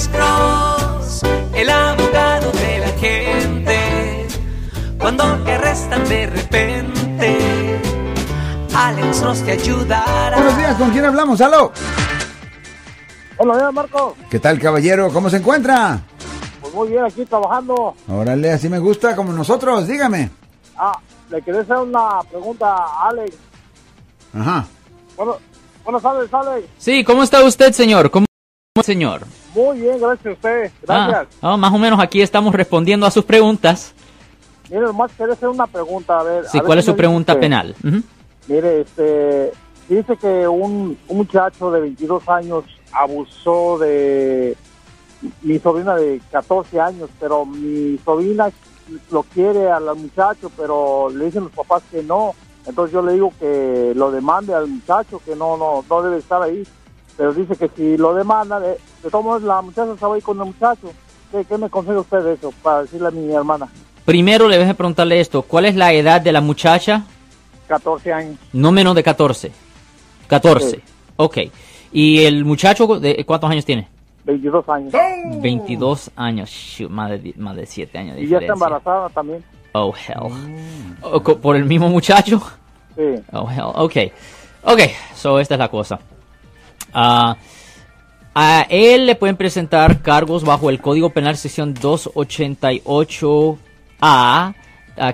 Alex Cross, el abogado de la gente. Cuando te arrestan de repente, Alex Cross te ayudará. Buenos días, ¿con quién hablamos? ¡Aló! Buenos días, Marco. ¿Qué tal, caballero? ¿Cómo se encuentra? Pues muy bien, aquí trabajando. Órale, así me gusta, como nosotros, dígame. Ah, le quería hacer una pregunta a Alex. Ajá. Bueno, buenas tardes, Alex. Sí, ¿cómo está usted, señor? ¿Cómo señor? Muy bien, gracias a usted. Gracias. Ah, ah, más o menos aquí estamos respondiendo a sus preguntas. Mire, nomás quería hacer una pregunta, a ver. Sí, a ver ¿cuál es su pregunta dice penal? Ujú. Mire, este, dice que un, un muchacho de 22 años abusó de mi sobrina de 14 años, pero mi sobrina lo quiere al muchacho, pero le dicen los papás que no. Entonces yo le digo que lo demande al muchacho, que no, no, no debe estar ahí. Pero dice que si lo demanda, de, de todos la muchacha se va a ir con el muchacho. ¿Qué, qué me aconseja usted de eso para decirle a mi hermana? Primero le voy a preguntarle esto. ¿Cuál es la edad de la muchacha? 14 años. No menos de 14. 14. Sí. Ok. ¿Y el muchacho de cuántos años tiene? 22 años. 22 años. Shoot, más de, más de 7 años de Y ya está diferencia. embarazada también. Oh, hell. Oh, co- ¿Por el mismo muchacho? Sí. Oh, hell. Ok. Ok, so esta es la cosa. Ah, a él le pueden presentar cargos bajo el Código Penal sección 288A, ah,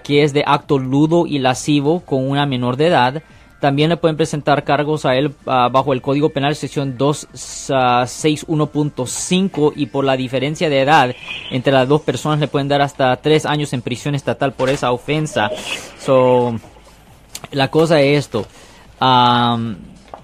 que es de acto ludo y lascivo con una menor de edad. También le pueden presentar cargos a él ah, bajo el Código Penal sección 261.5 y por la diferencia de edad entre las dos personas le pueden dar hasta tres años en prisión estatal por esa ofensa. So, la cosa es esto.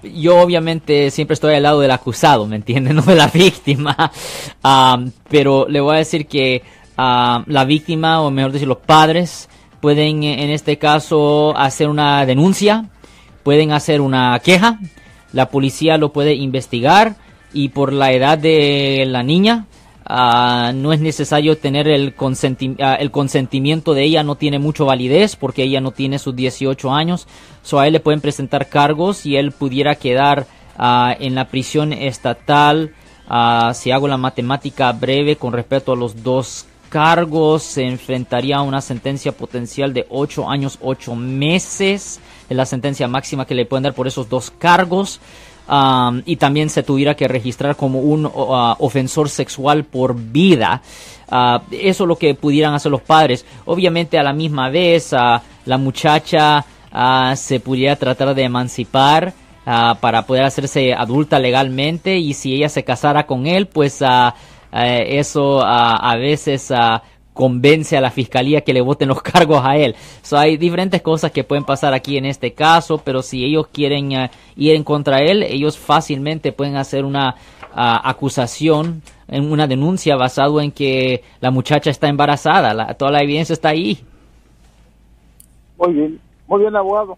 Yo obviamente siempre estoy al lado del acusado, ¿me entienden? No de la víctima. Am, pero le voy a decir que am, la víctima, o mejor decir, los padres, pueden eh, en este caso hacer una denuncia, pueden hacer una queja, la policía lo puede investigar y por la edad de la niña, Ah, no es necesario tener ah, el consentimiento de ella, no tiene mucho validez porque ella no tiene sus 18 años. So a él le pueden presentar cargos y él pudiera quedar ah, en la prisión estatal. Si hago la matemática breve con respecto a los dos cargos, se enfrentaría a una sentencia potencial de 8 años, 8 meses. Es la sentencia máxima que le pueden dar por esos dos cargos. Y también se tuviera que registrar como un uh, ofensor sexual por vida. Uh, eso es lo que pudieran hacer los padres. Obviamente a la misma vez uh, la muchacha uh, se pudiera tratar de emancipar para poder hacerse adulta legalmente y si ella se casara con él, pues eh, eso a veces convence a la fiscalía que le voten los cargos a él. So, hay diferentes cosas que pueden pasar aquí en este caso, pero si ellos quieren eh, ir en contra de él, ellos fácilmente pueden hacer una ah, acusación, en una denuncia basado en que la muchacha está embarazada. La- toda la evidencia está ahí. Muy bien. Muy bien, abogado.